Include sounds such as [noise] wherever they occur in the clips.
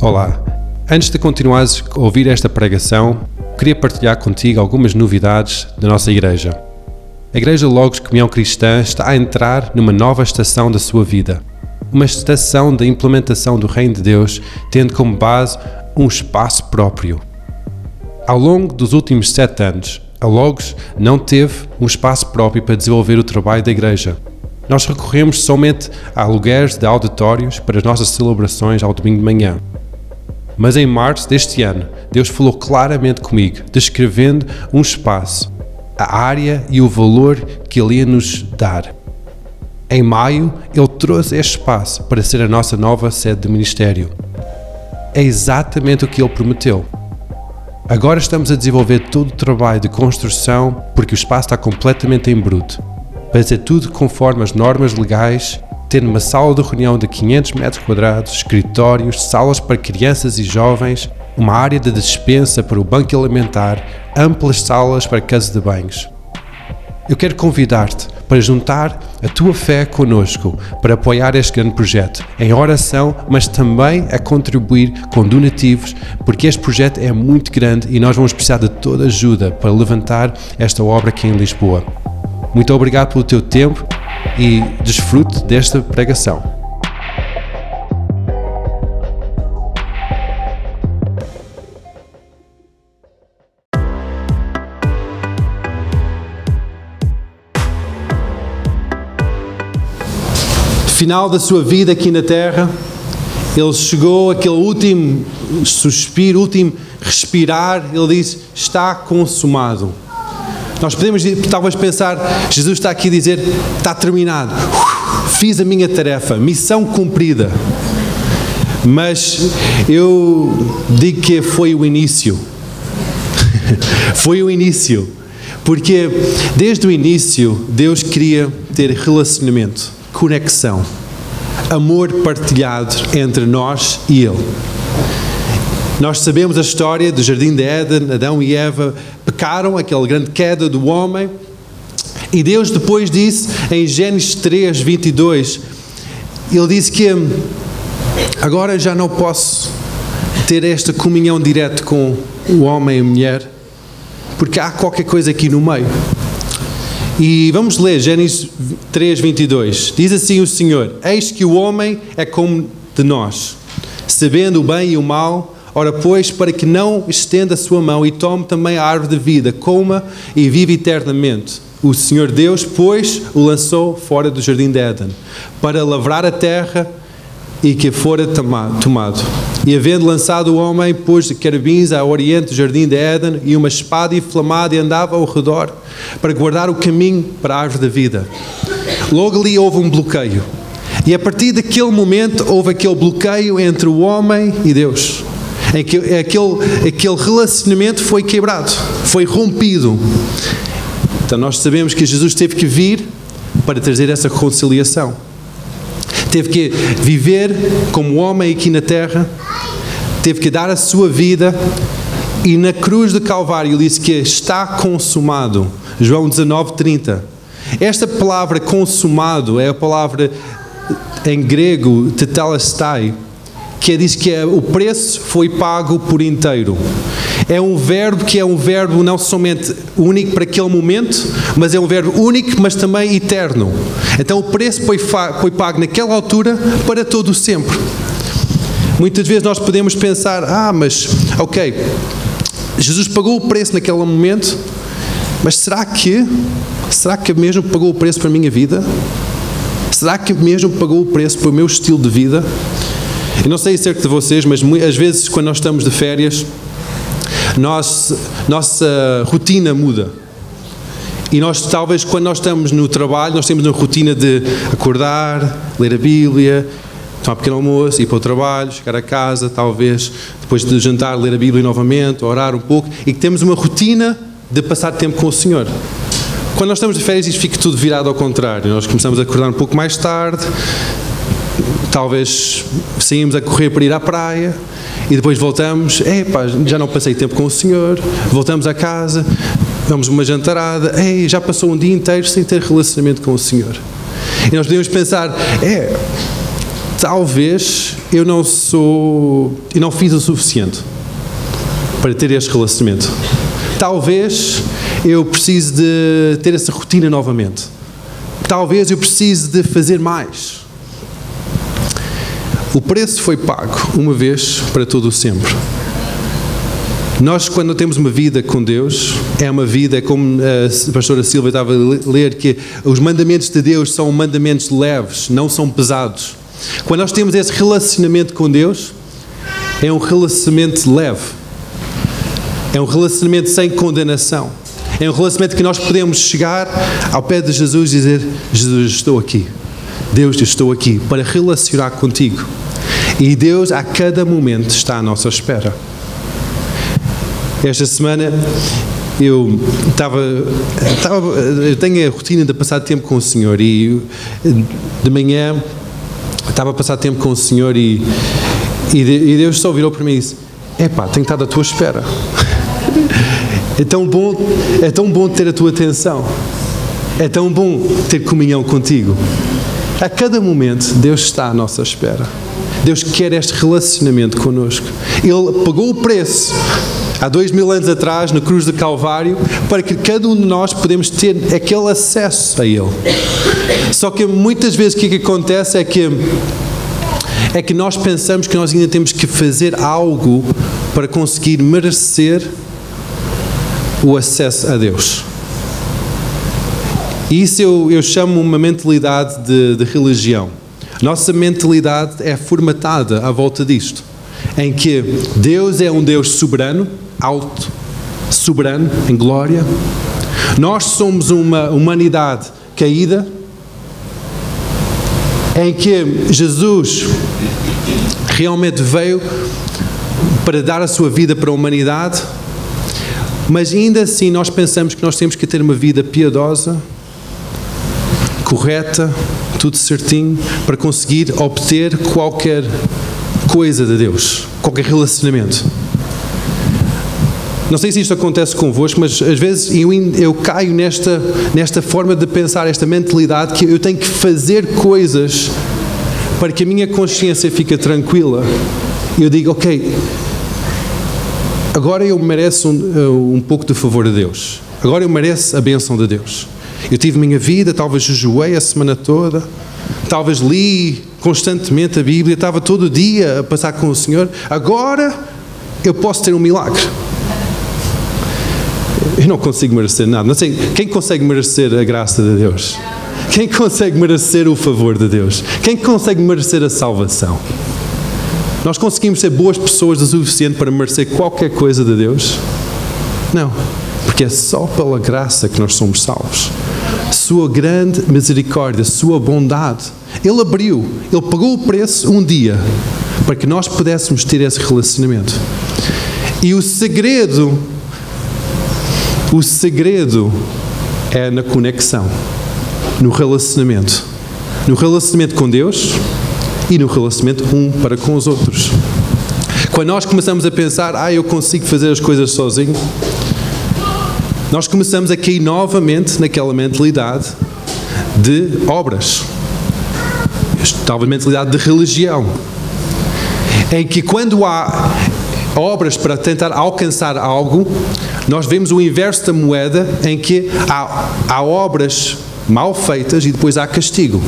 Olá. Antes de continuares a ouvir esta pregação, queria partilhar contigo algumas novidades da nossa igreja. A Igreja Logos Comunhão Cristã está a entrar numa nova estação da sua vida. Uma estação da implementação do Reino de Deus, tendo como base um espaço próprio. Ao longo dos últimos sete anos, a Logos não teve um espaço próprio para desenvolver o trabalho da igreja. Nós recorremos somente a aluguéis de auditórios para as nossas celebrações ao domingo de manhã. Mas em março deste ano, Deus falou claramente comigo, descrevendo um espaço, a área e o valor que Ele ia nos dar. Em maio, Ele trouxe este espaço para ser a nossa nova sede de ministério. É exatamente o que Ele prometeu. Agora estamos a desenvolver todo o trabalho de construção porque o espaço está completamente em bruto. Para ser tudo conforme as normas legais tendo uma sala de reunião de 500 metros quadrados, escritórios, salas para crianças e jovens, uma área de dispensa para o banco alimentar, amplas salas para casa de banhos. Eu quero convidar-te para juntar a tua fé conosco para apoiar este grande projeto em oração, mas também a contribuir com donativos, porque este projeto é muito grande e nós vamos precisar de toda ajuda para levantar esta obra aqui em Lisboa. Muito obrigado pelo teu tempo e desfrute desta pregação. Final da sua vida aqui na Terra, ele chegou aquele último suspiro, último respirar, ele disse: Está consumado. Nós podemos talvez pensar, Jesus está aqui a dizer, está terminado, fiz a minha tarefa, missão cumprida. Mas eu digo que foi o início. [laughs] foi o início. Porque desde o início Deus queria ter relacionamento, conexão, amor partilhado entre nós e Ele. Nós sabemos a história do Jardim de Éden, Adão e Eva pecaram, aquela grande queda do homem. E Deus depois disse em Gênesis 3, 22, Ele disse que agora já não posso ter esta comunhão direta com o homem e a mulher, porque há qualquer coisa aqui no meio. E vamos ler Gênesis 3, 22. Diz assim o Senhor: Eis que o homem é como de nós, sabendo o bem e o mal, Ora, pois, para que não estenda a sua mão e tome também a árvore de vida, coma e vive eternamente. O Senhor Deus, pois, o lançou fora do jardim de Éden, para lavrar a terra e que fora tomado. E havendo lançado o homem, pôs querubins ao oriente do jardim de Éden e uma espada inflamada e andava ao redor para guardar o caminho para a árvore da vida. Logo ali houve um bloqueio. E a partir daquele momento houve aquele bloqueio entre o homem e Deus em que aquele, aquele relacionamento foi quebrado, foi rompido. Então nós sabemos que Jesus teve que vir para trazer essa reconciliação. Teve que viver como homem aqui na terra, teve que dar a sua vida e na cruz do Calvário disse que está consumado. João 19:30. Esta palavra consumado é a palavra em grego tetelestai, que diz que é, o preço foi pago por inteiro. É um verbo que é um verbo não somente único para aquele momento, mas é um verbo único, mas também eterno. Então o preço foi, foi pago naquela altura para todo o sempre. Muitas vezes nós podemos pensar, ah, mas ok, Jesus pagou o preço naquele momento, mas será que, será que mesmo pagou o preço para a minha vida? Será que mesmo pagou o preço para o meu estilo de vida? E não sei acerca de vocês, mas às vezes quando nós estamos de férias, nós, nossa rotina muda. E nós, talvez, quando nós estamos no trabalho, nós temos uma rotina de acordar, ler a Bíblia, tomar pequeno almoço, ir para o trabalho, chegar a casa, talvez, depois de jantar, ler a Bíblia novamente, orar um pouco, e que temos uma rotina de passar tempo com o Senhor. Quando nós estamos de férias, isto fica tudo virado ao contrário. Nós começamos a acordar um pouco mais tarde, talvez saímos a correr para ir à praia e depois voltamos, epá, já não passei tempo com o senhor, voltamos a casa, vamos uma jantarada, ei, já passou um dia inteiro sem ter relacionamento com o senhor. E nós podemos pensar, é, talvez eu não sou, e não fiz o suficiente para ter este relacionamento. Talvez eu precise de ter essa rotina novamente. Talvez eu precise de fazer mais. O preço foi pago uma vez para todo o sempre. Nós, quando temos uma vida com Deus, é uma vida, como a pastora Silva estava a ler, que os mandamentos de Deus são mandamentos leves, não são pesados. Quando nós temos esse relacionamento com Deus, é um relacionamento leve, é um relacionamento sem condenação, é um relacionamento que nós podemos chegar ao pé de Jesus e dizer: Jesus, estou aqui. Deus, estou aqui para relacionar contigo. E Deus, a cada momento, está à nossa espera. Esta semana eu estava, estava, eu tenho a rotina de passar tempo com o Senhor e de manhã estava a passar tempo com o Senhor e, e Deus só virou para mim e disse: Epá, tenho estado à tua espera. [laughs] É tão bom, é tão bom ter a tua atenção. É tão bom ter comunhão contigo. A cada momento Deus está à nossa espera. Deus quer este relacionamento conosco. Ele pagou o preço há dois mil anos atrás, na cruz do Calvário, para que cada um de nós podemos ter aquele acesso a Ele. Só que muitas vezes o que, que acontece é que é que nós pensamos que nós ainda temos que fazer algo para conseguir merecer o acesso a Deus. E isso eu, eu chamo uma mentalidade de, de religião. Nossa mentalidade é formatada à volta disto, em que Deus é um Deus soberano, alto, soberano, em glória. Nós somos uma humanidade caída, em que Jesus realmente veio para dar a sua vida para a humanidade, mas ainda assim nós pensamos que nós temos que ter uma vida piedosa, correta, tudo certinho, para conseguir obter qualquer coisa de Deus, qualquer relacionamento. Não sei se isto acontece convosco, mas às vezes eu, eu caio nesta, nesta forma de pensar, esta mentalidade que eu tenho que fazer coisas para que a minha consciência fique tranquila. E eu digo, ok, agora eu mereço um, um pouco de favor de Deus. Agora eu mereço a bênção de Deus. Eu tive minha vida, talvez jejuei a semana toda, talvez li constantemente a Bíblia, estava todo dia a passar com o Senhor. Agora eu posso ter um milagre. Eu não consigo merecer nada. Não sei, quem consegue merecer a graça de Deus? Quem consegue merecer o favor de Deus? Quem consegue merecer a salvação? Nós conseguimos ser boas pessoas o suficiente para merecer qualquer coisa de Deus? Não, porque é só pela graça que nós somos salvos. Sua grande misericórdia, Sua bondade. Ele abriu, Ele pagou o preço um dia para que nós pudéssemos ter esse relacionamento. E o segredo o segredo é na conexão, no relacionamento. No relacionamento com Deus e no relacionamento um para com os outros. Quando nós começamos a pensar, ah, eu consigo fazer as coisas sozinho, nós começamos a cair novamente naquela mentalidade de obras, talvez mentalidade de religião, em que quando há obras para tentar alcançar algo, nós vemos o inverso da moeda em que há, há obras mal feitas e depois há castigo.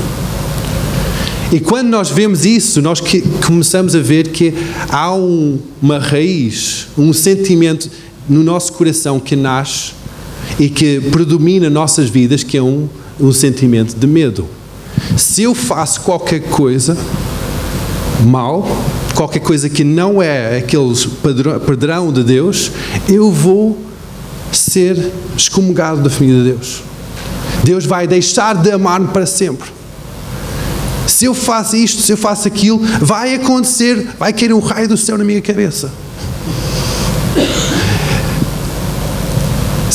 E quando nós vemos isso, nós começamos a ver que há um, uma raiz, um sentimento no nosso coração que nasce e que predomina nossas vidas, que é um, um sentimento de medo. Se eu faço qualquer coisa mal, qualquer coisa que não é aquele padrão de Deus, eu vou ser excomungado da família de Deus. Deus vai deixar de amar-me para sempre. Se eu faço isto, se eu faço aquilo, vai acontecer, vai cair um raio do céu na minha cabeça.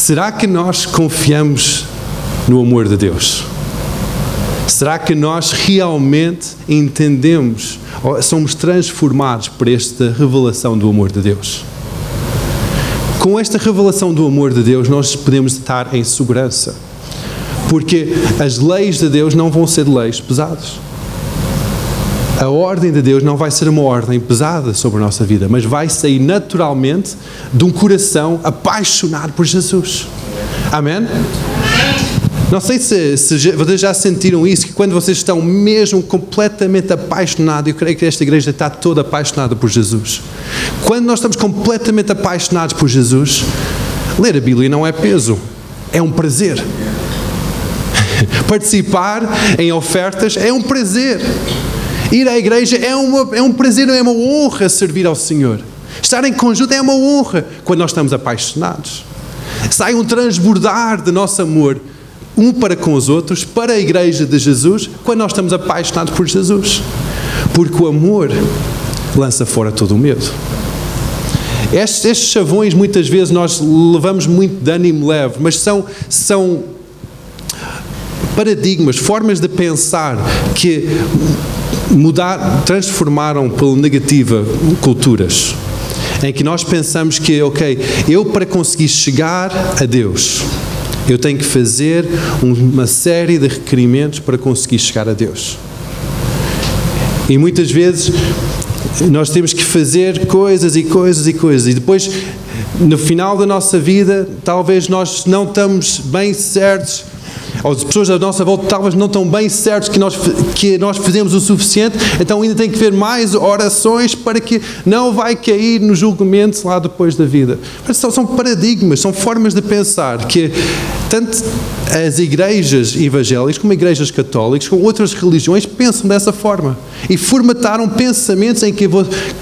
Será que nós confiamos no amor de Deus? Será que nós realmente entendemos, ou somos transformados por esta revelação do amor de Deus? Com esta revelação do amor de Deus, nós podemos estar em segurança, porque as leis de Deus não vão ser leis pesadas. A ordem de Deus não vai ser uma ordem pesada sobre a nossa vida, mas vai sair naturalmente de um coração apaixonado por Jesus. Amém? Não sei se, se vocês já sentiram isso, que quando vocês estão mesmo completamente apaixonados, eu creio que esta igreja está toda apaixonada por Jesus. Quando nós estamos completamente apaixonados por Jesus, ler a Bíblia não é peso, é um prazer. [laughs] Participar em ofertas é um prazer. Ir à igreja é, uma, é um prazer, é uma honra servir ao Senhor. Estar em conjunto é uma honra quando nós estamos apaixonados. Sai um transbordar de nosso amor um para com os outros, para a igreja de Jesus, quando nós estamos apaixonados por Jesus. Porque o amor lança fora todo o medo. Estes, estes chavões, muitas vezes, nós levamos muito de ânimo leve, mas são, são paradigmas, formas de pensar que mudar, transformaram pela negativa culturas. Em que nós pensamos que, ok, eu para conseguir chegar a Deus, eu tenho que fazer uma série de requerimentos para conseguir chegar a Deus. E muitas vezes nós temos que fazer coisas e coisas e coisas, e depois, no final da nossa vida, talvez nós não estamos bem certos as pessoas à nossa volta talvez não estão bem certos que nós, que nós fizemos o suficiente, então ainda tem que haver mais orações para que não vai cair no julgamento lá depois da vida. Mas são, são paradigmas, são formas de pensar que tanto as igrejas evangélicas como igrejas católicas, como outras religiões, pensam dessa forma. E formataram pensamentos em que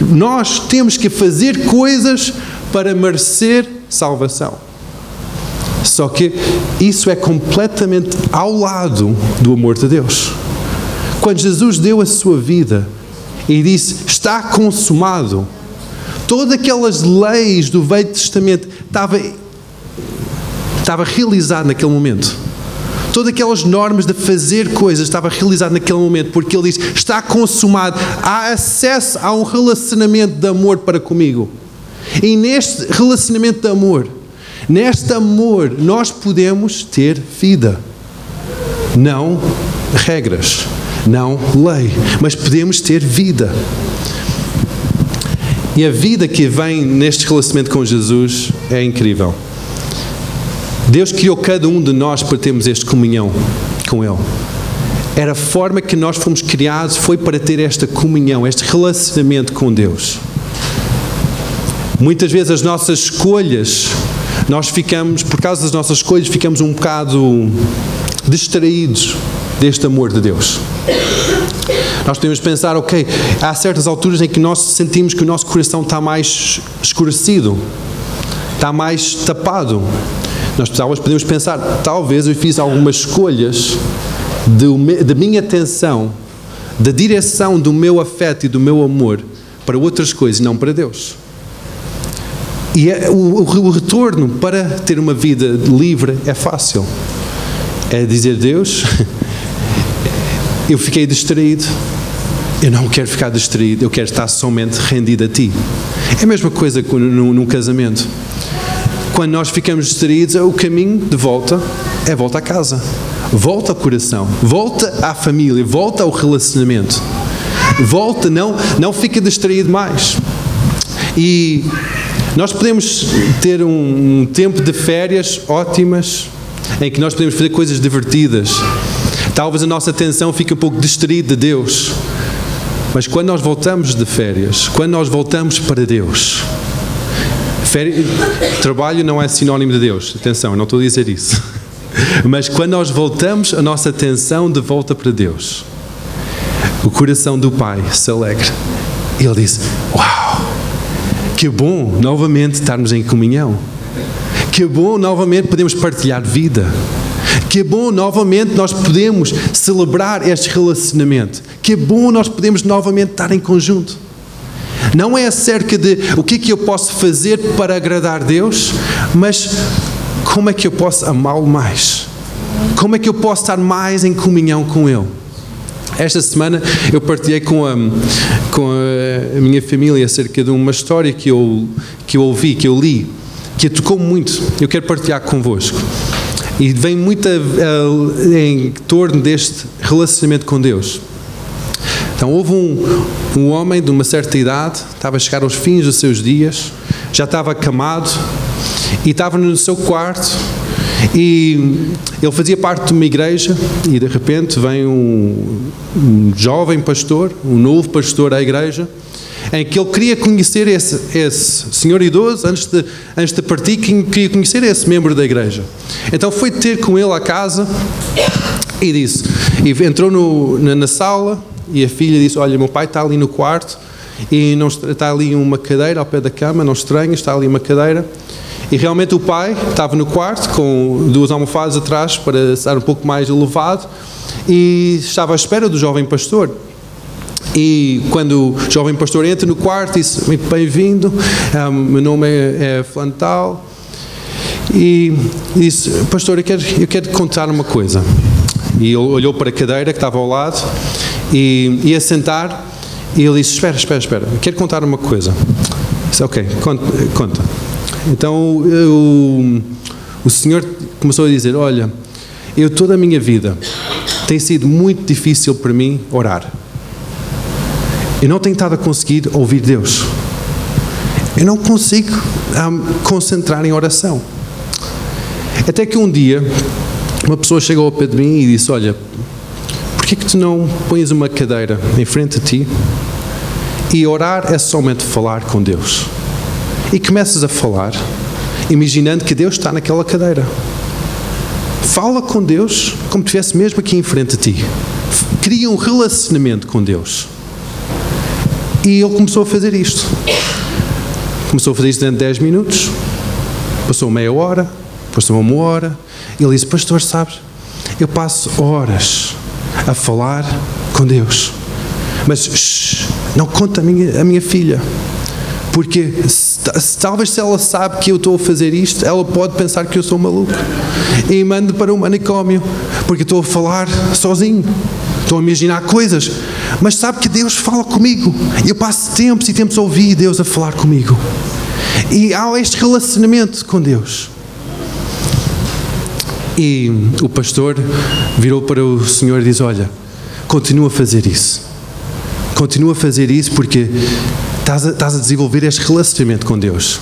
nós temos que fazer coisas para merecer salvação. Só que isso é completamente ao lado do amor de Deus. Quando Jesus deu a sua vida e disse: Está consumado, todas aquelas leis do Velho Testamento estava, estava realizado naquele momento. Todas aquelas normas de fazer coisas estava realizado naquele momento, porque ele diz: está consumado, há acesso a um relacionamento de amor para comigo. E neste relacionamento de amor, Neste amor, nós podemos ter vida. Não regras, não lei, mas podemos ter vida. E a vida que vem neste relacionamento com Jesus é incrível. Deus criou cada um de nós para termos esta comunhão com Ele. Era a forma que nós fomos criados, foi para ter esta comunhão, este relacionamento com Deus. Muitas vezes as nossas escolhas nós ficamos, por causa das nossas escolhas, ficamos um bocado distraídos deste amor de Deus. Nós podemos pensar, ok, há certas alturas em que nós sentimos que o nosso coração está mais escurecido, está mais tapado. Nós talvez podemos pensar, talvez eu fiz algumas escolhas da minha atenção, da direção do meu afeto e do meu amor para outras coisas, não para Deus. E é, o, o, retorno para ter uma vida livre é fácil. É dizer, Deus, [laughs] eu fiquei distraído. Eu não quero ficar distraído, eu quero estar somente rendido a Ti. É a mesma coisa num, casamento. Quando nós ficamos distraídos, o caminho de volta é volta à casa. Volta ao coração, volta à família, volta ao relacionamento. Volta, não, não fica distraído mais. E nós podemos ter um, um tempo de férias ótimas, em que nós podemos fazer coisas divertidas. Talvez a nossa atenção fique um pouco distraída de Deus. Mas quando nós voltamos de férias, quando nós voltamos para Deus, férias, trabalho não é sinónimo de Deus, atenção, não estou a dizer isso. [laughs] Mas quando nós voltamos a nossa atenção de volta para Deus, o coração do Pai se alegra. Ele diz: Uau! Que bom novamente estarmos em comunhão. Que bom novamente podemos partilhar vida. Que bom novamente nós podemos celebrar este relacionamento. Que bom nós podemos novamente estar em conjunto. Não é acerca de o que é que eu posso fazer para agradar Deus, mas como é que eu posso amá-lo mais? Como é que eu posso estar mais em comunhão com Ele? Esta semana eu partilhei com a, com a minha família acerca de uma história que eu, que eu ouvi, que eu li, que a tocou muito. Eu quero partilhar convosco. E vem muito a, a, em torno deste relacionamento com Deus. Então houve um, um homem de uma certa idade, estava a chegar aos fins dos seus dias, já estava acamado e estava no seu quarto e ele fazia parte de uma igreja e de repente vem um, um jovem pastor, um novo pastor à igreja, em que ele queria conhecer esse, esse senhor idoso, antes de, antes de partir, queria conhecer esse membro da igreja. Então foi ter com ele à casa e disse, e entrou no, na, na sala e a filha disse, olha, meu pai está ali no quarto e não está ali uma cadeira ao pé da cama, não estranho, está ali uma cadeira. E realmente o pai estava no quarto com duas almofadas atrás para estar um pouco mais elevado e estava à espera do jovem pastor. E quando o jovem pastor entra no quarto, disse: Bem-vindo, um, meu nome é, é Flantal. E disse: Pastor, eu quero, eu quero contar uma coisa. E ele olhou para a cadeira que estava ao lado e ia sentar. E ele disse: Espera, espera, espera, quero contar uma coisa. Disse: Ok, conta. Então eu, o Senhor começou a dizer: Olha, eu toda a minha vida tem sido muito difícil para mim orar. Eu não tenho estado a conseguir ouvir Deus. Eu não consigo um, concentrar em oração. Até que um dia, uma pessoa chegou ao pé de mim e disse: Olha, por que, que tu não pões uma cadeira em frente a ti e orar é somente falar com Deus? E começas a falar, imaginando que Deus está naquela cadeira. Fala com Deus como se estivesse mesmo aqui em frente a ti. Cria um relacionamento com Deus. E ele começou a fazer isto. Começou a fazer isto durante 10 minutos, passou meia hora, passou uma hora. Ele disse: Pastor, sabes, eu passo horas a falar com Deus, mas shh, não conta a minha, a minha filha, porque talvez se ela sabe que eu estou a fazer isto, ela pode pensar que eu sou maluco e mando para um manicômio, porque estou a falar sozinho. Estou a imaginar coisas, mas sabe que Deus fala comigo. Eu passo tempos e tempos a ouvir Deus a falar comigo. E há este relacionamento com Deus. E o pastor virou para o Senhor e diz: Olha, continua a fazer isso. Continua a fazer isso porque estás a, estás a desenvolver este relacionamento com Deus.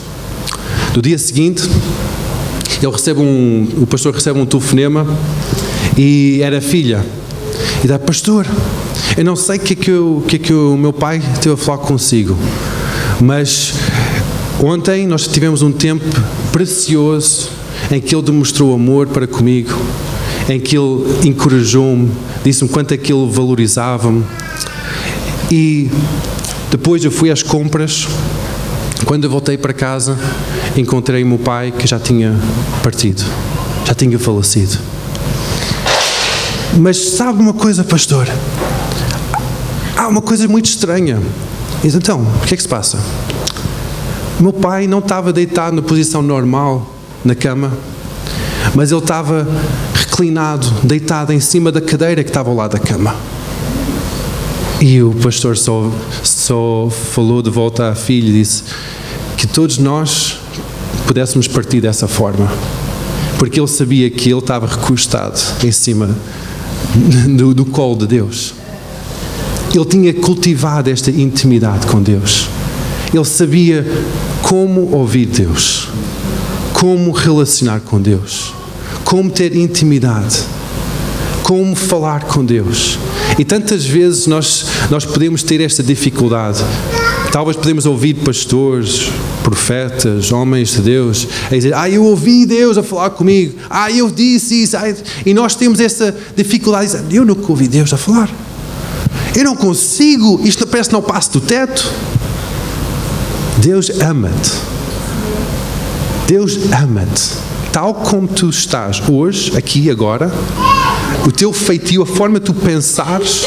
No dia seguinte, ele recebe um, o pastor recebe um telefonema e era filha e dá, pastor, eu não sei o que é que, eu, que, é que o meu pai teve a falar consigo, mas ontem nós tivemos um tempo precioso em que ele demonstrou amor para comigo, em que ele encorajou-me, disse-me quanto é que ele valorizava-me. E depois eu fui às compras. Quando eu voltei para casa, encontrei o meu pai que já tinha partido, já tinha falecido. Mas sabe uma coisa, pastor? Há uma coisa muito estranha. Então, o que é que se passa? Meu pai não estava deitado na posição normal na cama, mas ele estava reclinado, deitado em cima da cadeira que estava ao lado da cama. E o pastor só, só falou de volta à filha e disse que todos nós pudéssemos partir dessa forma, porque ele sabia que ele estava recostado em cima do, do colo de Deus. Ele tinha cultivado esta intimidade com Deus. Ele sabia como ouvir Deus, como relacionar com Deus, como ter intimidade, como falar com Deus. E tantas vezes nós, nós podemos ter esta dificuldade. Talvez podemos ouvir pastores, profetas, homens de Deus, a dizer: Ah, eu ouvi Deus a falar comigo, ah, eu disse isso, ah, e nós temos essa dificuldade Eu nunca ouvi Deus a falar, eu não consigo, isto parece que não passa do teto. Deus ama-te, Deus ama-te, tal como tu estás hoje, aqui, agora, o teu feitio, a forma de tu pensares,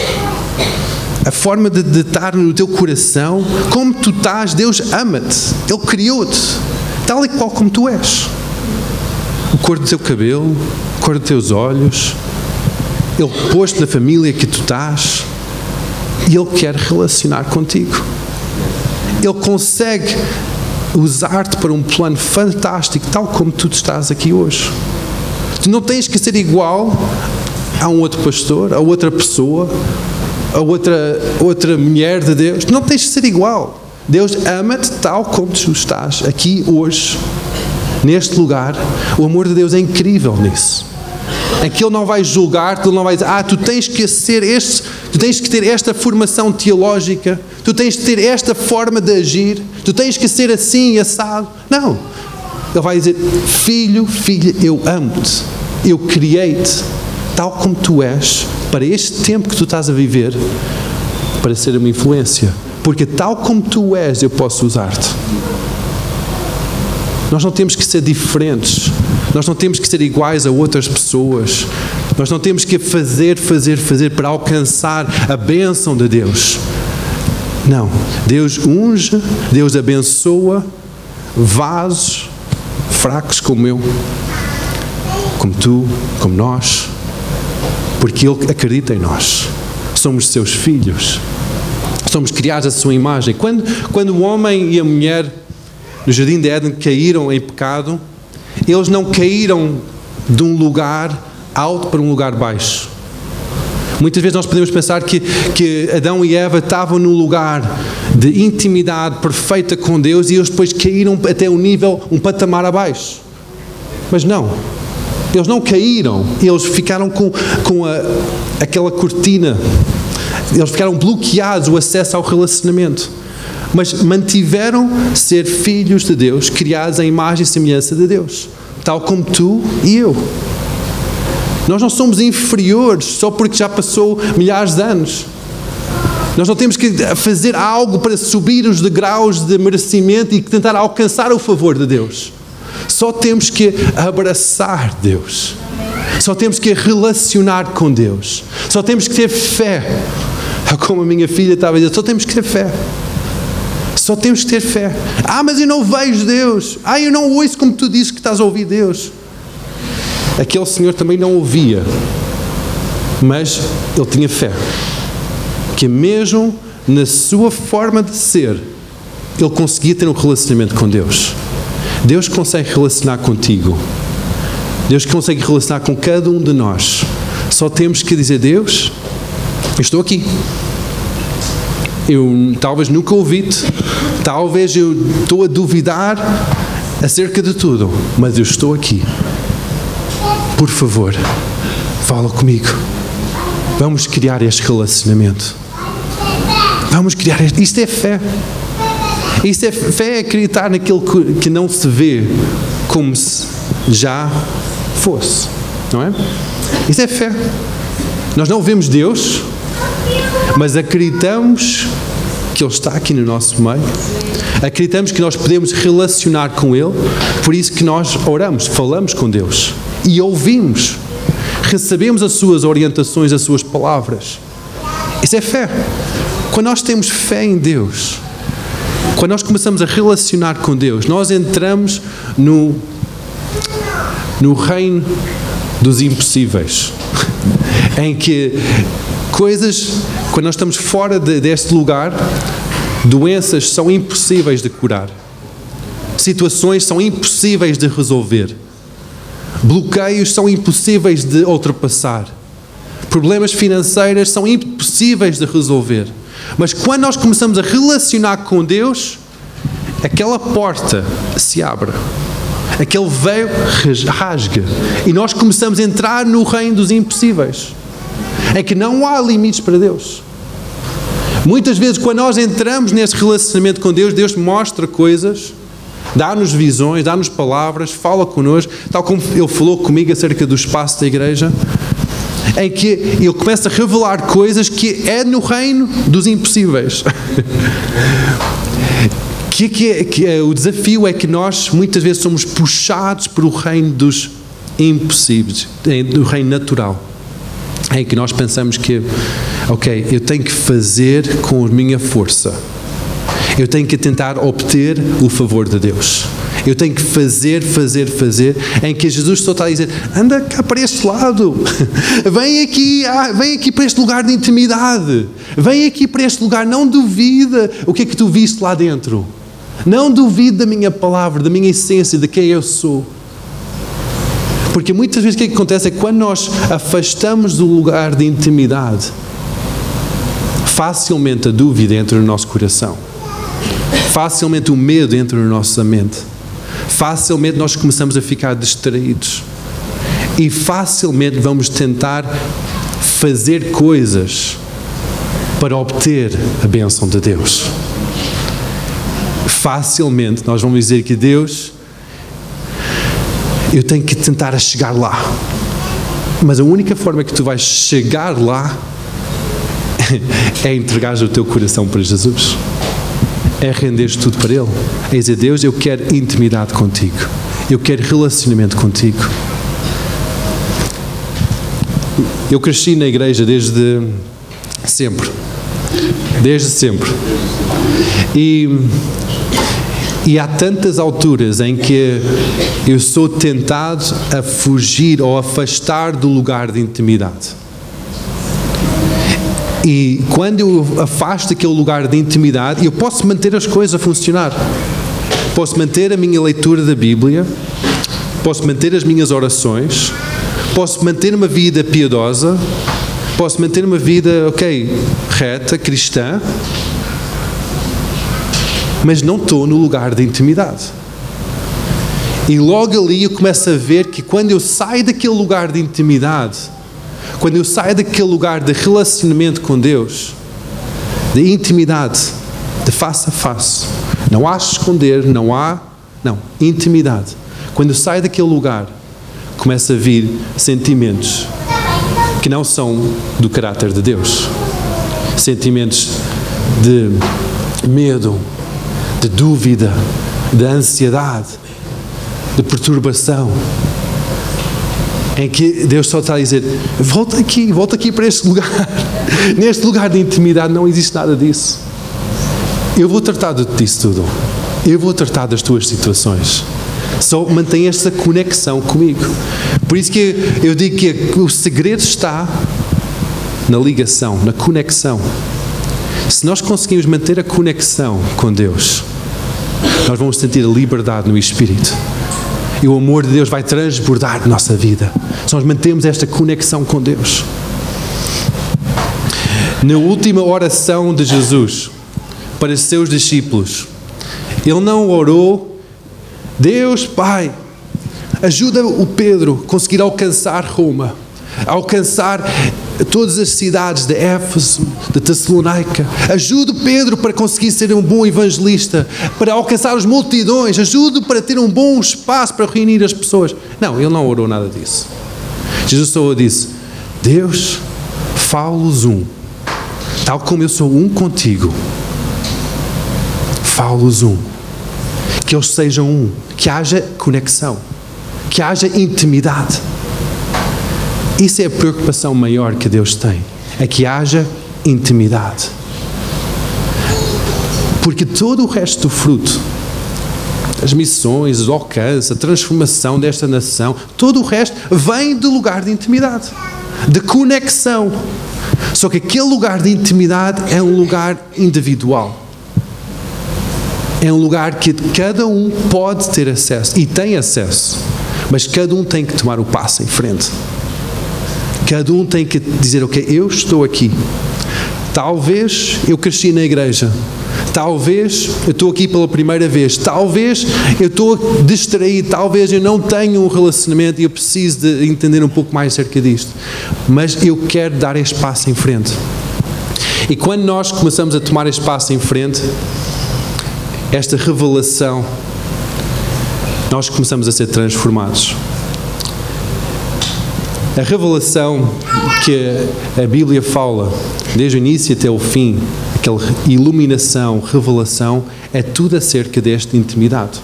a forma de, estar no teu coração, como tu estás, Deus ama-te. Ele criou-te, tal e qual como tu és. O cor do teu cabelo, a cor dos teus olhos. Ele pôs-te na família que tu estás e Ele quer relacionar contigo. Ele consegue usar-te para um plano fantástico, tal como tu estás aqui hoje. Tu não tens que ser igual a um outro pastor, a outra pessoa, a outra, outra mulher de Deus. Não tens de ser igual. Deus ama-te tal como tu estás aqui hoje, neste lugar. O amor de Deus é incrível nisso. É que Ele não vai julgar, Ele não vai dizer, ah, tu tens que ser este, tu tens que ter esta formação teológica, tu tens que ter esta forma de agir, tu tens que ser assim, assado. Não. Ele vai dizer, filho, filha, eu amo-te, eu criei-te, tal como tu és, para este tempo que tu estás a viver, para ser uma influência. Porque tal como tu és, eu posso usar-te. Nós não temos que ser diferentes. Nós não temos que ser iguais a outras pessoas. Nós não temos que fazer, fazer, fazer para alcançar a bênção de Deus. Não. Deus unge, Deus abençoa vasos fracos como eu, como tu, como nós, porque Ele acredita em nós. Somos seus filhos. Somos criados à sua imagem. Quando, quando o homem e a mulher no jardim de Éden caíram em pecado, eles não caíram de um lugar alto para um lugar baixo. Muitas vezes nós podemos pensar que, que Adão e Eva estavam num lugar de intimidade perfeita com Deus e eles depois caíram até um nível, um patamar abaixo. Mas não. Eles não caíram, eles ficaram com, com a, aquela cortina, eles ficaram bloqueados o acesso ao relacionamento. Mas mantiveram ser filhos de Deus, criados à imagem e semelhança de Deus, tal como tu e eu. Nós não somos inferiores só porque já passou milhares de anos. Nós não temos que fazer algo para subir os degraus de merecimento e tentar alcançar o favor de Deus. Só temos que abraçar Deus. Só temos que relacionar com Deus. Só temos que ter fé. Como a minha filha estava a dizer, só temos que ter fé. Só temos que ter fé. Ah, mas eu não vejo Deus. Ah, eu não ouço como tu dizes que estás a ouvir Deus. Aquele senhor também não ouvia, mas ele tinha fé. Que mesmo na sua forma de ser, ele conseguia ter um relacionamento com Deus. Deus consegue relacionar contigo. Deus consegue relacionar com cada um de nós. Só temos que dizer: Deus, eu estou aqui. Eu talvez nunca ouvi-te, talvez eu estou a duvidar acerca de tudo, mas eu estou aqui. Por favor, fala comigo. Vamos criar este relacionamento. Vamos criar este. Isto é fé. Isto é fé é acreditar naquilo que não se vê como se já fosse. Não é? Isso é fé. Nós não vemos Deus, mas acreditamos que Ele está aqui no nosso meio. Acreditamos que nós podemos relacionar com Ele, por isso que nós oramos, falamos com Deus e ouvimos, recebemos as Suas orientações, as Suas palavras. Isso é fé. Quando nós temos fé em Deus, quando nós começamos a relacionar com Deus, nós entramos no, no reino dos impossíveis, [laughs] em que coisas, quando nós estamos fora de, deste lugar, doenças são impossíveis de curar, situações são impossíveis de resolver, bloqueios são impossíveis de ultrapassar, problemas financeiros são impossíveis de resolver. Mas quando nós começamos a relacionar com Deus, aquela porta se abre, aquele véu rasga e nós começamos a entrar no reino dos impossíveis. É que não há limites para Deus. Muitas vezes, quando nós entramos nesse relacionamento com Deus, Deus mostra coisas, dá-nos visões, dá-nos palavras, fala connosco, tal como Ele falou comigo acerca do espaço da igreja em que ele começa a revelar coisas que é no reino dos impossíveis. [laughs] que, que, é, que é, o desafio é que nós muitas vezes somos puxados para o reino dos impossíveis, do reino natural, em que nós pensamos que, ok, eu tenho que fazer com a minha força, eu tenho que tentar obter o favor de Deus. Eu tenho que fazer, fazer, fazer, em que Jesus só está a dizer: anda cá para este lado, [laughs] vem aqui, ah, vem aqui para este lugar de intimidade, vem aqui para este lugar, não duvida o que é que tu viste lá dentro, não duvide da minha palavra, da minha essência, de quem eu sou. Porque muitas vezes o que, é que acontece é que quando nós afastamos do lugar de intimidade, facilmente a dúvida entra no nosso coração. Facilmente o medo entra na nossa mente. Facilmente nós começamos a ficar distraídos. E facilmente vamos tentar fazer coisas para obter a bênção de Deus. Facilmente nós vamos dizer que Deus, eu tenho que tentar chegar lá. Mas a única forma que tu vais chegar lá [laughs] é entregar o teu coração para Jesus. É render tudo para Ele. É dizer, Deus, eu quero intimidade contigo. Eu quero relacionamento contigo. Eu cresci na igreja desde sempre. Desde sempre. E, e há tantas alturas em que eu sou tentado a fugir ou afastar do lugar de intimidade. E quando eu afasto daquele lugar de intimidade, eu posso manter as coisas a funcionar. Posso manter a minha leitura da Bíblia, posso manter as minhas orações, posso manter uma vida piedosa, posso manter uma vida, ok, reta, cristã, mas não estou no lugar de intimidade. E logo ali eu começo a ver que quando eu saio daquele lugar de intimidade, quando eu saio daquele lugar de relacionamento com Deus, de intimidade, de face a face, não há esconder, não há, não, intimidade. Quando eu saio daquele lugar, começa a vir sentimentos que não são do caráter de Deus. Sentimentos de medo, de dúvida, de ansiedade, de perturbação em que Deus só está a dizer: volta aqui, volta aqui para este lugar. [laughs] Neste lugar de intimidade não existe nada disso. Eu vou tratar disso tudo. Eu vou tratar das tuas situações. Só mantém esta conexão comigo. Por isso que eu digo que o segredo está na ligação, na conexão. Se nós conseguimos manter a conexão com Deus, nós vamos sentir a liberdade no Espírito e o amor de Deus vai transbordar nossa vida. Se nós mantemos esta conexão com Deus. Na última oração de Jesus para seus discípulos, ele não orou, Deus Pai, ajuda o Pedro a conseguir alcançar Roma, alcançar todas as cidades de Éfeso, de Tessalónica. Ajude Pedro para conseguir ser um bom evangelista, para alcançar as multidões. Ajude para ter um bom espaço para reunir as pessoas. Não, ele não orou nada disso. Jesus só disse: Deus, fala-os um, tal como eu sou um contigo. Fala-os um. Que eles sejam um, que haja conexão, que haja intimidade. Isso é a preocupação maior que Deus tem, é que haja intimidade. Porque todo o resto do fruto, as missões, o alcance, a transformação desta nação, todo o resto vem do lugar de intimidade, de conexão. Só que aquele lugar de intimidade é um lugar individual. É um lugar que cada um pode ter acesso e tem acesso, mas cada um tem que tomar o passo em frente. Cada um tem que dizer: Ok, eu estou aqui. Talvez eu cresci na igreja. Talvez eu estou aqui pela primeira vez. Talvez eu estou distraído. Talvez eu não tenho um relacionamento e eu preciso de entender um pouco mais acerca disto. Mas eu quero dar este passo em frente. E quando nós começamos a tomar este passo em frente, esta revelação, nós começamos a ser transformados. A revelação que a Bíblia fala, desde o início até o fim, aquela iluminação, revelação, é tudo acerca desta intimidade.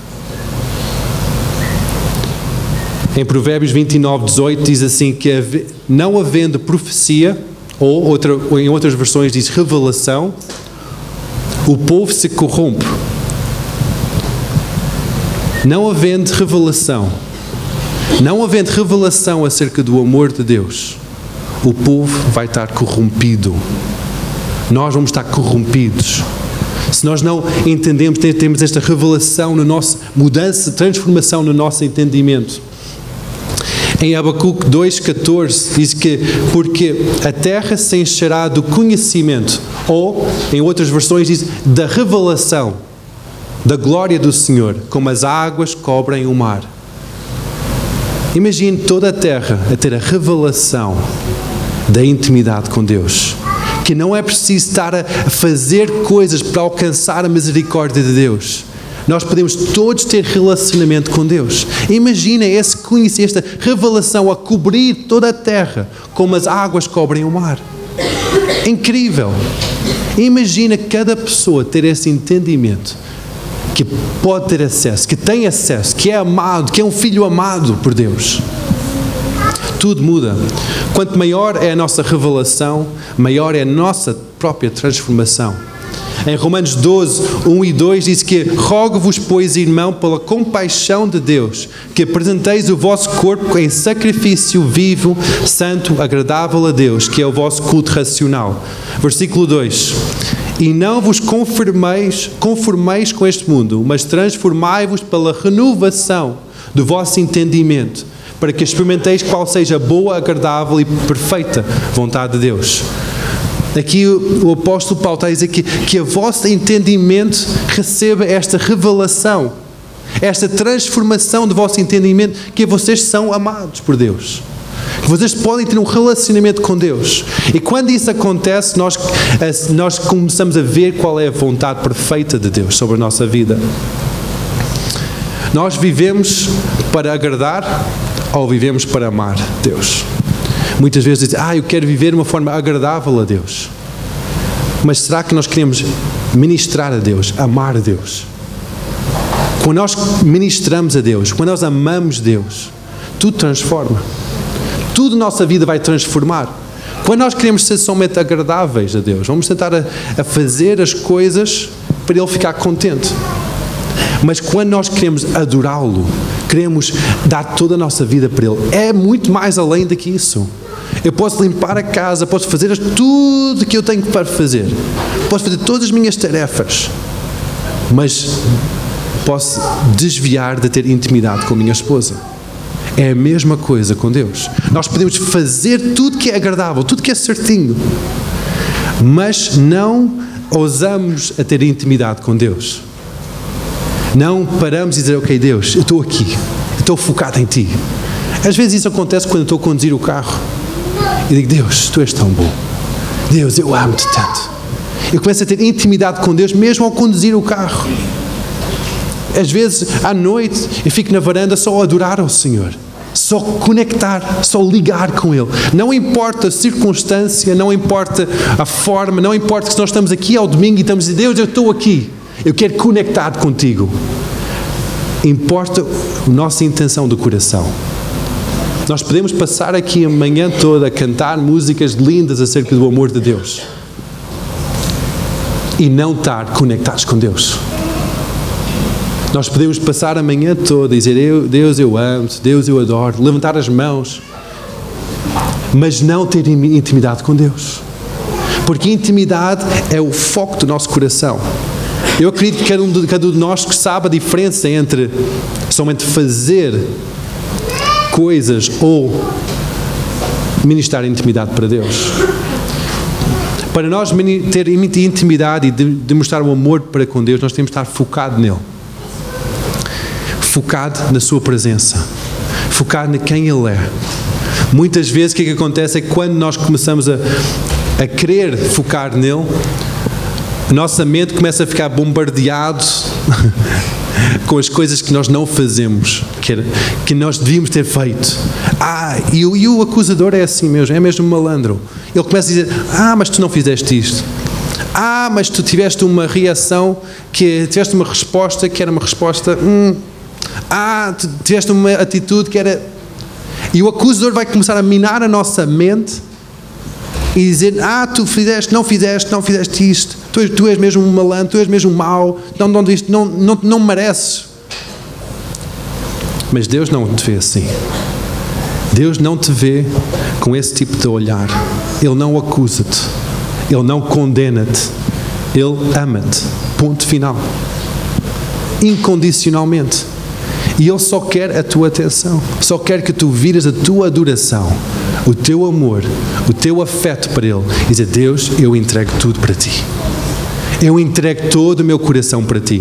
Em Provérbios 29, 18 diz assim que não havendo profecia, ou, outra, ou em outras versões diz revelação, o povo se corrompe. Não havendo revelação, não havendo revelação acerca do amor de Deus, o povo vai estar corrompido. Nós vamos estar corrompidos. Se nós não entendemos, temos esta revelação no nosso mudança, transformação no nosso entendimento. Em Abacuque 2,14 diz que porque a terra se encherá do conhecimento, ou em outras versões diz da revelação da glória do Senhor, como as águas cobrem o mar. Imagine toda a terra a ter a revelação da intimidade com Deus. Que não é preciso estar a fazer coisas para alcançar a misericórdia de Deus. Nós podemos todos ter relacionamento com Deus. Imagina esse conhecer, esta revelação a cobrir toda a terra, como as águas cobrem o mar. Incrível! Imagina cada pessoa ter esse entendimento que pode ter acesso, que tem acesso, que é amado, que é um filho amado por Deus. Tudo muda. Quanto maior é a nossa revelação, maior é a nossa própria transformação. Em Romanos 12, 1 e 2 diz que rogo-vos, pois, irmão, pela compaixão de Deus, que apresenteis o vosso corpo em sacrifício vivo, santo, agradável a Deus, que é o vosso culto racional. Versículo 2. E não vos conformeis, conformeis com este mundo, mas transformai-vos pela renovação do vosso entendimento, para que experimenteis qual seja a boa, agradável e perfeita vontade de Deus. Aqui o, apóstolo Paulo está a dizer que, que o vosso entendimento receba esta revelação, esta transformação do vosso entendimento, que vocês são amados por Deus. Que vocês podem ter um relacionamento com Deus. E quando isso acontece, nós, nós começamos a ver qual é a vontade perfeita de Deus sobre a nossa vida. Nós vivemos para agradar ou vivemos para amar Deus? Muitas vezes dizem, ah, eu quero viver de uma forma agradável a Deus. Mas será que nós queremos ministrar a Deus, amar a Deus? Quando nós ministramos a Deus, quando nós amamos Deus, tudo transforma. Tudo na nossa vida vai transformar. Quando nós queremos ser somente agradáveis a Deus, vamos tentar a, a fazer as coisas para Ele ficar contente. Mas quando nós queremos adorá-lo, queremos dar toda a nossa vida para Ele, é muito mais além do que isso. Eu posso limpar a casa, posso fazer tudo que eu tenho para fazer, posso fazer todas as minhas tarefas, mas posso desviar de ter intimidade com a minha esposa. É a mesma coisa com Deus. Nós podemos fazer tudo que é agradável, tudo que é certinho, mas não ousamos a ter intimidade com Deus. Não paramos e dizer, ok, Deus, eu estou aqui, estou focado em Ti. Às vezes isso acontece quando eu estou a conduzir o carro e digo, Deus, Tu és tão bom. Deus, eu amo-te tanto. Eu começo a ter intimidade com Deus mesmo ao conduzir o carro. Às vezes, à noite, eu fico na varanda só a adorar ao Senhor. Só conectar, só ligar com Ele. Não importa a circunstância, não importa a forma, não importa se nós estamos aqui ao domingo e estamos a dizer, Deus, eu estou aqui. Eu quero conectar contigo. Importa a nossa intenção do coração. Nós podemos passar aqui a manhã toda a cantar músicas lindas acerca do amor de Deus e não estar conectados com Deus. Nós podemos passar a manhã toda e dizer: eu, Deus, eu amo-te, Deus, eu adoro, levantar as mãos, mas não ter intimidade com Deus. Porque intimidade é o foco do nosso coração. Eu acredito que cada um de, cada um de nós que sabe a diferença entre somente fazer coisas ou ministrar intimidade para Deus. Para nós ter intimidade e demonstrar o amor para com Deus, nós temos de estar focado nele. Focado na sua presença. Focado em quem Ele é. Muitas vezes o que, é que acontece é que quando nós começamos a, a querer focar nele, a nossa mente começa a ficar bombardeado com as coisas que nós não fazemos, que, era, que nós devíamos ter feito. Ah, e, e, o acusador é assim mesmo, é mesmo malandro. Ele começa a dizer: Ah, mas tu não fizeste isto. Ah, mas tu tiveste uma reação, que tiveste uma resposta que era uma resposta. Hum. Ah, tu tiveste uma atitude que era. E o acusador vai começar a minar a nossa mente e dizer: Ah, tu fizeste, não fizeste, não fizeste isto, tu, tu és mesmo um malandro, tu és mesmo mau, não, não, não, não, não mereces. Mas Deus não te vê assim. Deus não te vê com esse tipo de olhar. Ele não acusa-te. Ele não condena-te. Ele ama-te. Ponto final. Incondicionalmente. E Ele só quer a tua atenção, só quer que tu vires a tua adoração, o teu amor, o teu afeto para Ele e dizer: Deus, eu entrego tudo para ti. Eu entrego todo o meu coração para ti.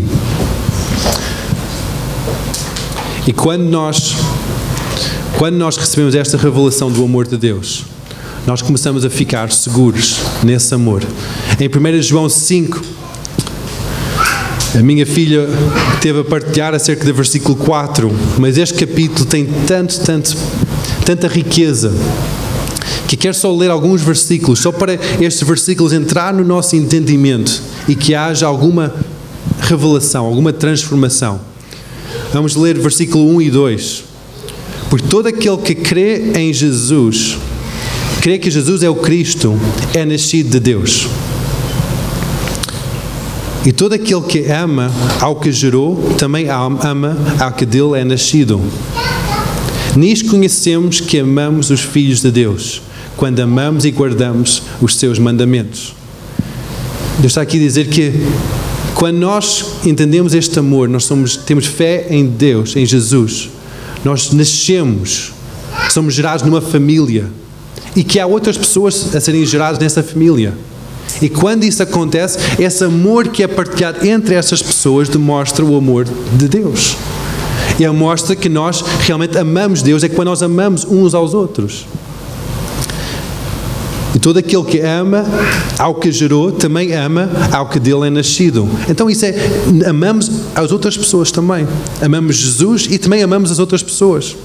E quando nós, quando nós recebemos esta revelação do amor de Deus, nós começamos a ficar seguros nesse amor. Em 1 João 5, a minha filha teve a partilhar acerca do versículo 4, mas este capítulo tem tanto, tanto, tanta riqueza que quero só ler alguns versículos, só para estes versículos entrar no nosso entendimento e que haja alguma revelação, alguma transformação. Vamos ler versículo 1 e 2. Porque todo aquele que crê em Jesus, crê que Jesus é o Cristo, é nascido de Deus. E todo aquele que ama ao que gerou, também ama ao que dele é nascido. Nisto conhecemos que amamos os filhos de Deus, quando amamos e guardamos os seus mandamentos. Deus está aqui a dizer que quando nós entendemos este amor, nós somos, temos fé em Deus, em Jesus, nós nascemos, somos gerados numa família e que há outras pessoas a serem geradas nessa família. E quando isso acontece, esse amor que é partilhado entre essas pessoas demonstra o amor de Deus. E mostra que nós realmente amamos Deus é quando nós amamos uns aos outros. E todo aquele que ama ao que gerou também ama ao que dele é nascido. Então isso é amamos as outras pessoas também. Amamos Jesus e também amamos as outras pessoas.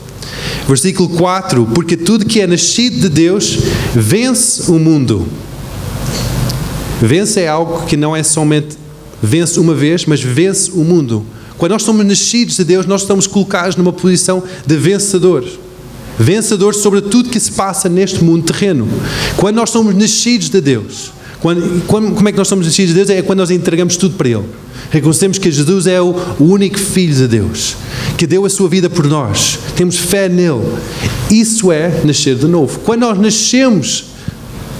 Versículo 4: Porque tudo que é nascido de Deus vence o mundo. Vence é algo que não é somente vence uma vez, mas vence o mundo. Quando nós somos nascidos de Deus, nós estamos colocados numa posição de vencedor vencedor sobre tudo que se passa neste mundo terreno. Quando nós somos nascidos de Deus, quando, quando, como é que nós somos nascidos de Deus? É quando nós entregamos tudo para Ele. Reconhecemos que Jesus é o, o único Filho de Deus, que deu a sua vida por nós. Temos fé nele. Isso é nascer de novo. Quando nós nascemos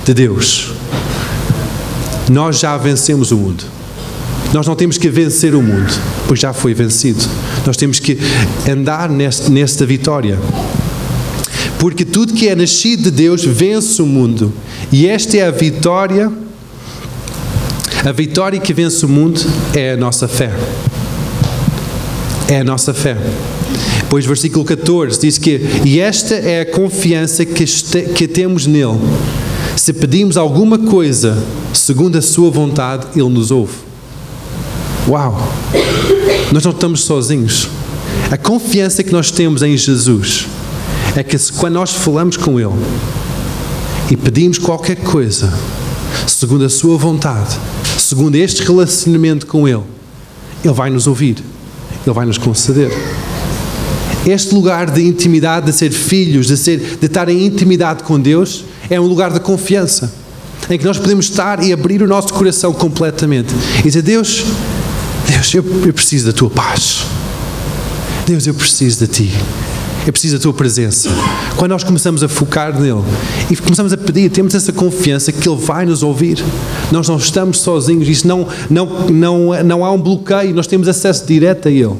de Deus, nós já vencemos o mundo. Nós não temos que vencer o mundo, pois já foi vencido. Nós temos que andar neste, nesta vitória. Porque tudo que é nascido de Deus vence o mundo. E esta é a vitória. A vitória que vence o mundo é a nossa fé. É a nossa fé. Pois versículo 14 diz que e esta é a confiança que, este, que temos nele. Se pedimos alguma coisa segundo a sua vontade, ele nos ouve. Uau! Nós não estamos sozinhos. A confiança que nós temos em Jesus é que quando nós falamos com Ele e pedimos qualquer coisa, segundo a Sua vontade, segundo este relacionamento com Ele, Ele vai nos ouvir, Ele vai nos conceder. Este lugar de intimidade, de ser filhos, de, ser, de estar em intimidade com Deus, é um lugar de confiança, em que nós podemos estar e abrir o nosso coração completamente e dizer: Deus, Deus, eu, eu preciso da tua paz. Deus, eu preciso de ti. É preciso a tua presença. Quando nós começamos a focar nele e começamos a pedir, temos essa confiança que ele vai nos ouvir. Nós não estamos sozinhos, isso não, não, não, não há um bloqueio, nós temos acesso direto a ele.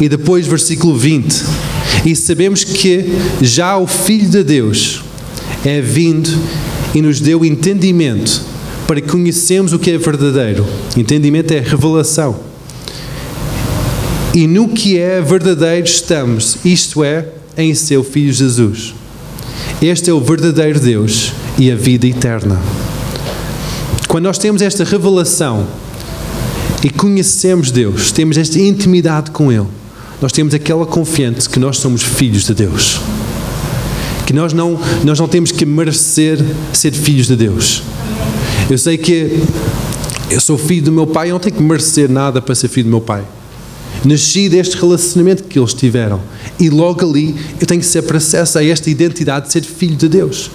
E depois, versículo 20: E sabemos que já o Filho de Deus é vindo e nos deu entendimento para que conhecemos o que é verdadeiro. Entendimento é revelação e no que é verdadeiro estamos, isto é, em seu Filho Jesus. Este é o verdadeiro Deus e a vida eterna. Quando nós temos esta revelação e conhecemos Deus, temos esta intimidade com Ele, nós temos aquela confiança que nós somos filhos de Deus. Que nós não, nós não temos que merecer ser filhos de Deus. Eu sei que eu sou filho do meu pai, eu não tenho que merecer nada para ser filho do meu pai. Nasci deste relacionamento que eles tiveram. E logo ali eu tenho que ser para acesso a esta identidade de ser filho de Deus.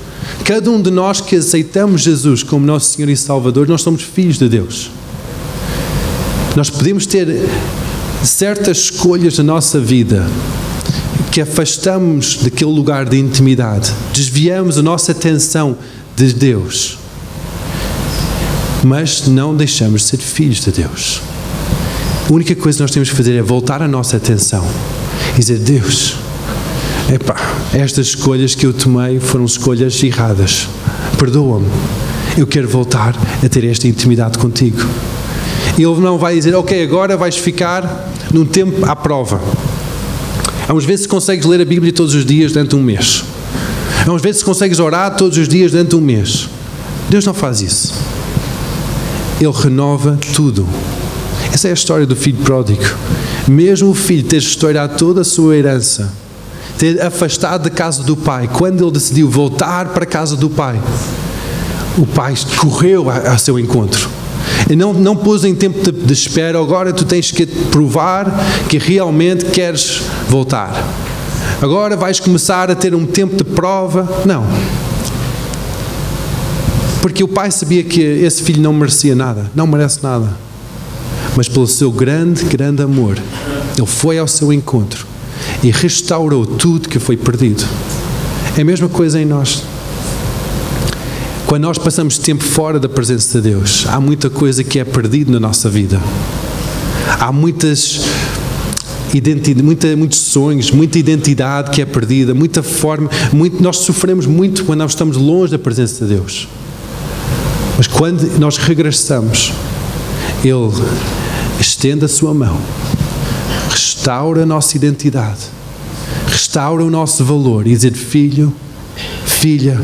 Cada um de nós que aceitamos Jesus como nosso Senhor e Salvador, nós somos filhos de Deus. Nós podemos ter certas escolhas na nossa vida que afastamos daquele lugar de intimidade, desviamos a nossa atenção de Deus, mas não deixamos de ser filhos de Deus. A única coisa que nós temos que fazer é voltar a nossa atenção e dizer: Deus, epá, estas escolhas que eu tomei foram escolhas erradas. Perdoa-me. Eu quero voltar a ter esta intimidade contigo. E Ele não vai dizer: Ok, agora vais ficar num tempo à prova. Vamos ver se consegues ler a Bíblia todos os dias durante um mês. Vamos ver se consegues orar todos os dias durante um mês. Deus não faz isso. Ele renova tudo. Essa é a história do filho pródigo. Mesmo o filho ter estourado toda a sua herança, ter afastado da casa do pai, quando ele decidiu voltar para a casa do pai, o pai correu ao seu encontro. E não, não pôs em tempo de, de espera, agora tu tens que provar que realmente queres voltar. Agora vais começar a ter um tempo de prova. Não. Porque o pai sabia que esse filho não merecia nada, não merece nada. Mas pelo seu grande, grande amor, ele foi ao seu encontro e restaurou tudo que foi perdido. É a mesma coisa em nós. Quando nós passamos tempo fora da presença de Deus, há muita coisa que é perdida na nossa vida. Há muitas muita, muitos sonhos, muita identidade que é perdida, muita forma, muito, nós sofremos muito quando nós estamos longe da presença de Deus. Mas quando nós regressamos, Ele estende a sua mão, restaura a nossa identidade, restaura o nosso valor e dizer: Filho, filha,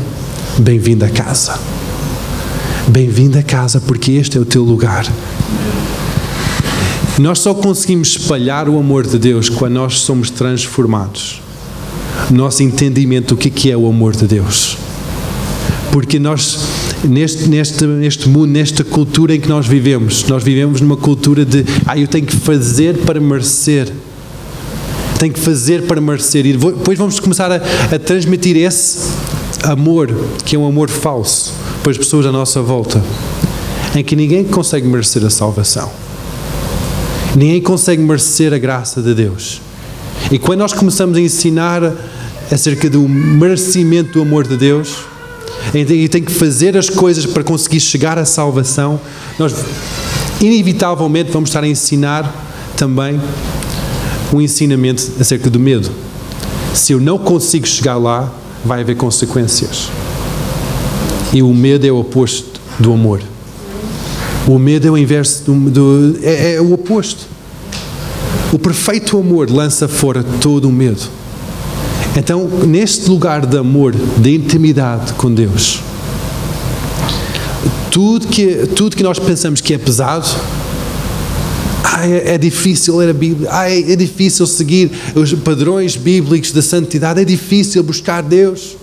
Bem-vindo a casa. Bem-vindo a casa, porque este é o teu lugar. Nós só conseguimos espalhar o amor de Deus quando nós somos transformados. Nosso entendimento do que é o amor de Deus. Porque nós, neste, neste, neste mundo, nesta cultura em que nós vivemos, nós vivemos numa cultura de, ah, eu tenho que fazer para merecer. Tenho que fazer para merecer. E depois vamos começar a, a transmitir esse amor, que é um amor falso, para as pessoas à nossa volta, em que ninguém consegue merecer a salvação. Ninguém consegue merecer a graça de Deus. E quando nós começamos a ensinar acerca do merecimento do amor de Deus, e tem que fazer as coisas para conseguir chegar à salvação, nós inevitavelmente vamos estar a ensinar também um ensinamento acerca do medo. Se eu não consigo chegar lá, vai haver consequências. E o medo é o oposto do amor. O medo é o inverso do, do é, é o oposto. O perfeito amor lança fora todo o medo. Então, neste lugar de amor, de intimidade com Deus, tudo que, tudo que nós pensamos que é pesado, ah, é, é, difícil ler a Bíblia, ah, é, é difícil seguir os padrões bíblicos da santidade, é difícil buscar Deus.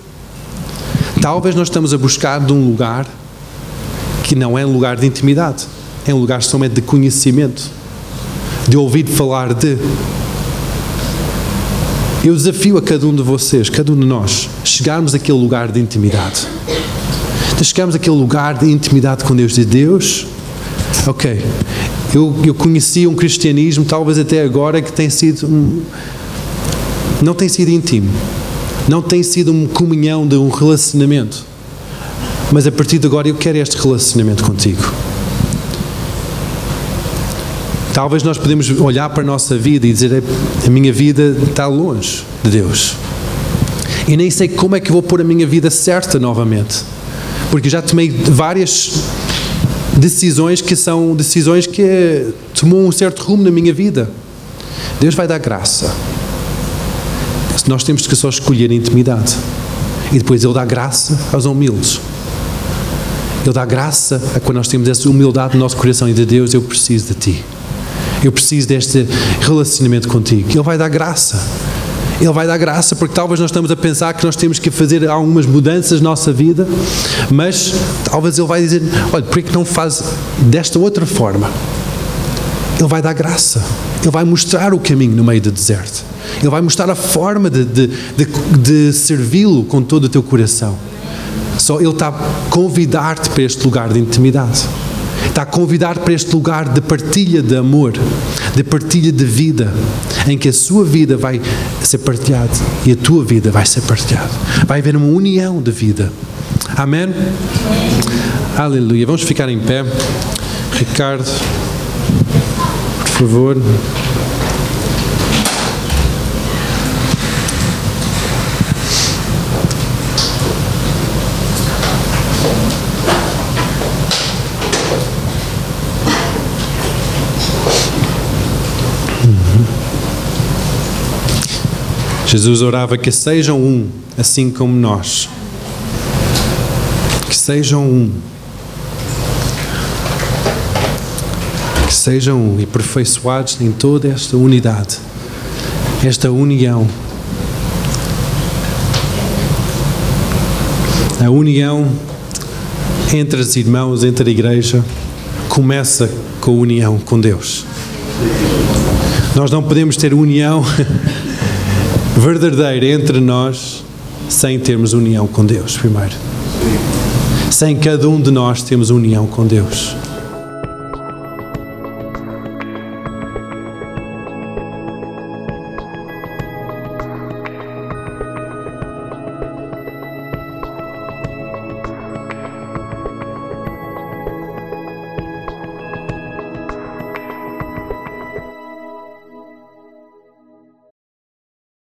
Talvez nós estamos a buscar de um lugar que não é um lugar de intimidade, é um lugar somente de conhecimento, de ouvir falar de. Eu desafio a cada um de vocês, cada um de nós, chegarmos àquele lugar de intimidade. De chegarmos àquele lugar de intimidade com Deus, de Deus, ok, eu, eu conheci um cristianismo, talvez até agora, que tem sido. Um, não tem sido íntimo. Não tem sido uma comunhão de um relacionamento. Mas a partir de agora eu quero este relacionamento contigo. Talvez nós podemos olhar para a nossa vida e dizer: a minha vida está longe de Deus. E nem sei como é que vou pôr a minha vida certa novamente. Porque já tomei várias decisões que são decisões que tomou um certo rumo na minha vida. Deus vai dar graça. Nós temos que só escolher a intimidade. E depois Ele dá graça aos humildes. Ele dá graça a quando nós temos essa humildade no nosso coração e de Deus, eu preciso de Ti. Eu preciso deste relacionamento contigo. Ele vai dar graça. Ele vai dar graça, porque talvez nós estamos a pensar que nós temos que fazer algumas mudanças na nossa vida, mas talvez Ele vai dizer: olha, por que não faz desta outra forma? Ele vai dar graça, Ele vai mostrar o caminho no meio do deserto, Ele vai mostrar a forma de, de, de, de servi-lo com todo o teu coração. Só Ele está a convidar-te para este lugar de intimidade está a convidar para este lugar de partilha de amor, de partilha de vida, em que a sua vida vai ser partilhada e a tua vida vai ser partilhada. Vai haver uma união de vida. Amém? Aleluia. Vamos ficar em pé. Ricardo, Por favor. Jesus orava que sejam um, assim como nós. Que sejam um. Que sejam um e aperfeiçoados em toda esta unidade, esta união. A união entre os irmãos, entre a igreja, começa com a união com Deus. Nós não podemos ter união verdadeira entre nós sem termos união com Deus, primeiro. Sem cada um de nós termos união com Deus.